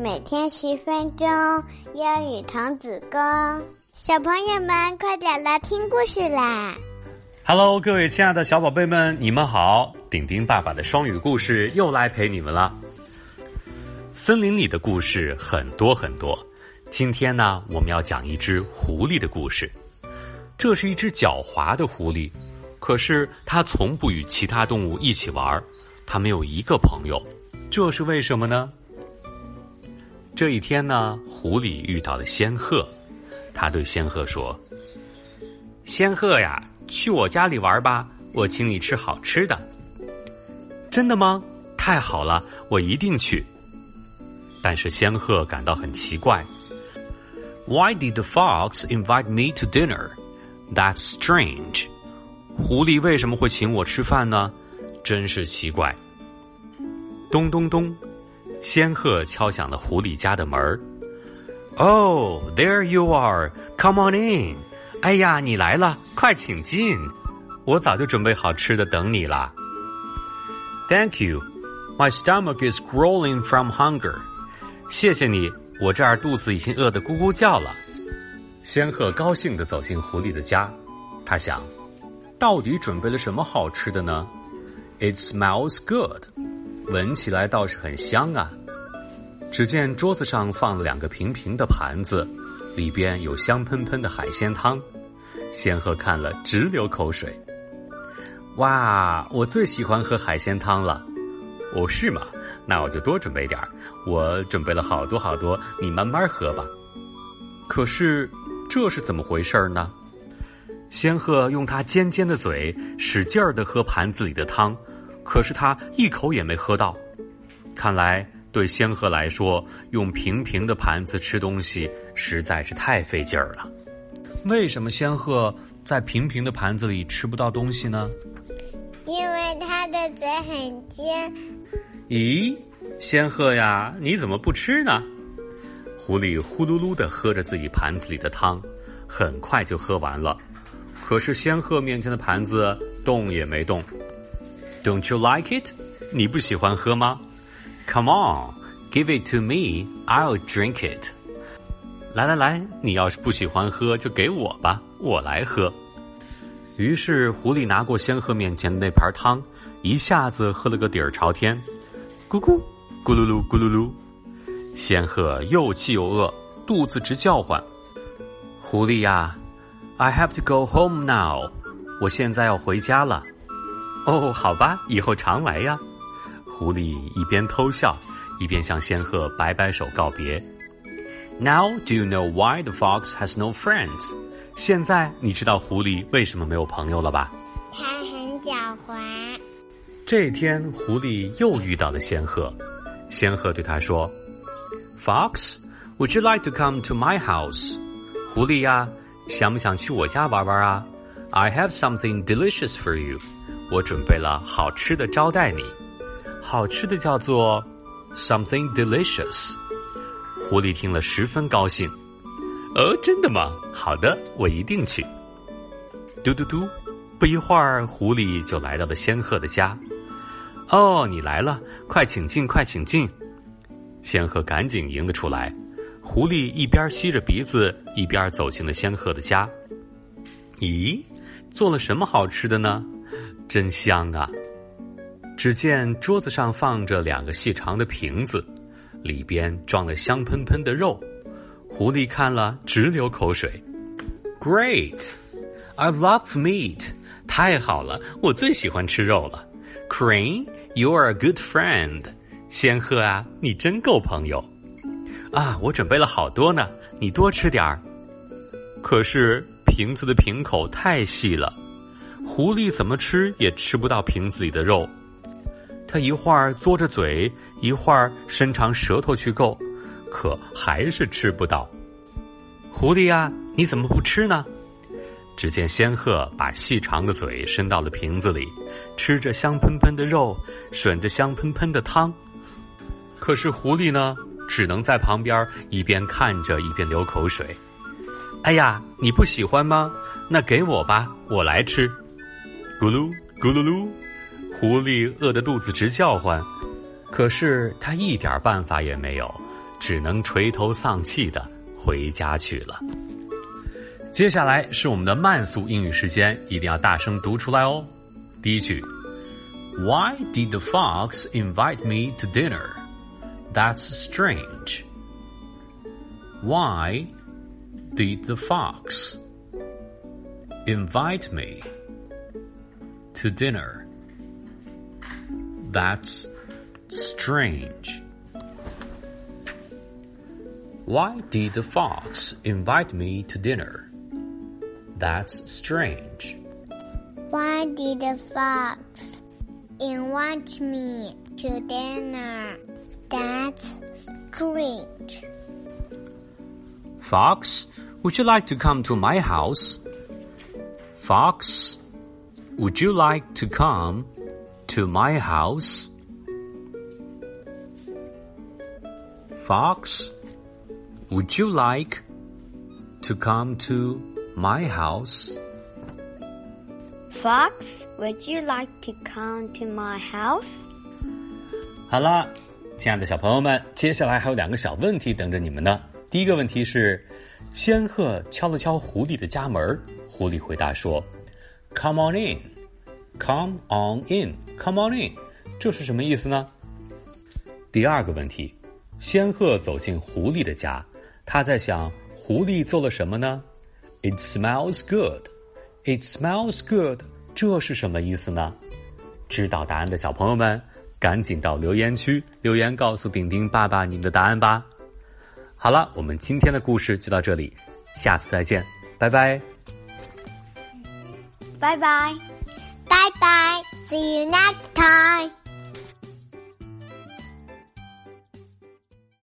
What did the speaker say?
每天十分钟，英语童子功。小朋友们，快点来听故事啦！Hello，各位亲爱的小宝贝们，你们好！顶顶爸爸的双语故事又来陪你们了。森林里的故事很多很多，今天呢，我们要讲一只狐狸的故事。这是一只狡猾的狐狸，可是它从不与其他动物一起玩，它没有一个朋友，这是为什么呢？这一天呢，狐狸遇到了仙鹤，他对仙鹤说：“仙鹤呀，去我家里玩吧，我请你吃好吃的。”真的吗？太好了，我一定去。但是仙鹤感到很奇怪：“Why did the fox invite me to dinner? That's strange。”狐狸为什么会请我吃饭呢？真是奇怪。咚咚咚。仙鹤敲响了狐狸家的门儿。Oh, there you are! Come on in. 哎呀，你来了，快请进。我早就准备好吃的等你了。Thank you. My stomach is growling from hunger. 谢谢你，我这儿肚子已经饿得咕咕叫了。仙鹤高兴地走进狐狸的家，他想，到底准备了什么好吃的呢？It smells good. 闻起来倒是很香啊！只见桌子上放了两个平平的盘子，里边有香喷喷的海鲜汤。仙鹤看了直流口水。哇，我最喜欢喝海鲜汤了！哦，是吗？那我就多准备点儿。我准备了好多好多，你慢慢喝吧。可是这是怎么回事呢？仙鹤用它尖尖的嘴使劲儿的喝盘子里的汤。可是他一口也没喝到，看来对仙鹤来说，用平平的盘子吃东西实在是太费劲儿了。为什么仙鹤在平平的盘子里吃不到东西呢？因为它的嘴很尖。咦，仙鹤呀，你怎么不吃呢？狐狸呼噜噜的喝着自己盘子里的汤，很快就喝完了。可是仙鹤面前的盘子动也没动。Don't you like it？你不喜欢喝吗？Come on, give it to me. I'll drink it. 来来来，你要是不喜欢喝，就给我吧，我来喝。于是狐狸拿过仙鹤面前的那盘汤，一下子喝了个底儿朝天。咕咕，咕噜噜，咕噜噜。仙鹤又气又饿，肚子直叫唤。狐狸呀，I have to go home now. 我现在要回家了。哦，好吧，以后常来呀。狐狸一边偷笑，一边向仙鹤摆摆手告别。Now do you know why the fox has no friends？现在你知道狐狸为什么没有朋友了吧？它很狡猾。这天，狐狸又遇到了仙鹤。仙鹤对他说：“Fox，would you like to come to my house？” 狐狸呀，想不想去我家玩玩啊？I have something delicious for you。 我准备了好吃的招待你，好吃的叫做 something delicious。狐狸听了十分高兴。哦，真的吗？好的，我一定去。嘟嘟嘟，不一会儿，狐狸就来到了仙鹤的家。哦，你来了，快请进，快请进。仙鹤赶紧迎了出来。狐狸一边吸着鼻子，一边走进了仙鹤的家。咦，做了什么好吃的呢？真香啊！只见桌子上放着两个细长的瓶子，里边装了香喷喷的肉。狐狸看了直流口水。Great, I love meat. 太好了，我最喜欢吃肉了。Crane, you are a good friend. 仙鹤啊，你真够朋友。啊，我准备了好多呢，你多吃点儿。可是瓶子的瓶口太细了。狐狸怎么吃也吃不到瓶子里的肉，它一会儿嘬着嘴，一会儿伸长舌头去够，可还是吃不到。狐狸呀，你怎么不吃呢？只见仙鹤把细长的嘴伸到了瓶子里，吃着香喷喷的肉，吮着香喷喷的汤。可是狐狸呢，只能在旁边一边看着一边流口水。哎呀，你不喜欢吗？那给我吧，我来吃。咕噜咕噜噜，狐狸饿得肚子直叫唤，可是它一点办法也没有，只能垂头丧气的回家去了。接下来是我们的慢速英语时间，一定要大声读出来哦。第一句：Why did the fox invite me to dinner? That's strange. Why did the fox invite me to dinner? That's strange. Why did the fox invite me to dinner? That's strange. Why did the fox invite me to dinner? That's strange. Fox, would you like to come to my house? Fox, would you like to come to my house? Fox, would you like to come to my house? Fox, would you like to come to my house? 好了，亲爱的小朋友们，接下来还有两个小问题等着你们呢。第一个问题是，仙鹤敲了敲狐狸的家门，狐狸回答说 ：“Come on in, come on in, come on in。”这是什么意思呢？第二个问题，仙鹤走进狐狸的家，他在想狐狸做了什么呢？It smells good, it smells good。这是什么意思呢？知道答案的小朋友们，赶紧到留言区留言告诉丁丁爸爸你们的答案吧。好了，我们今天的故事就到这里，下次再见，拜拜。Bye bye. Bye bye. See you next time.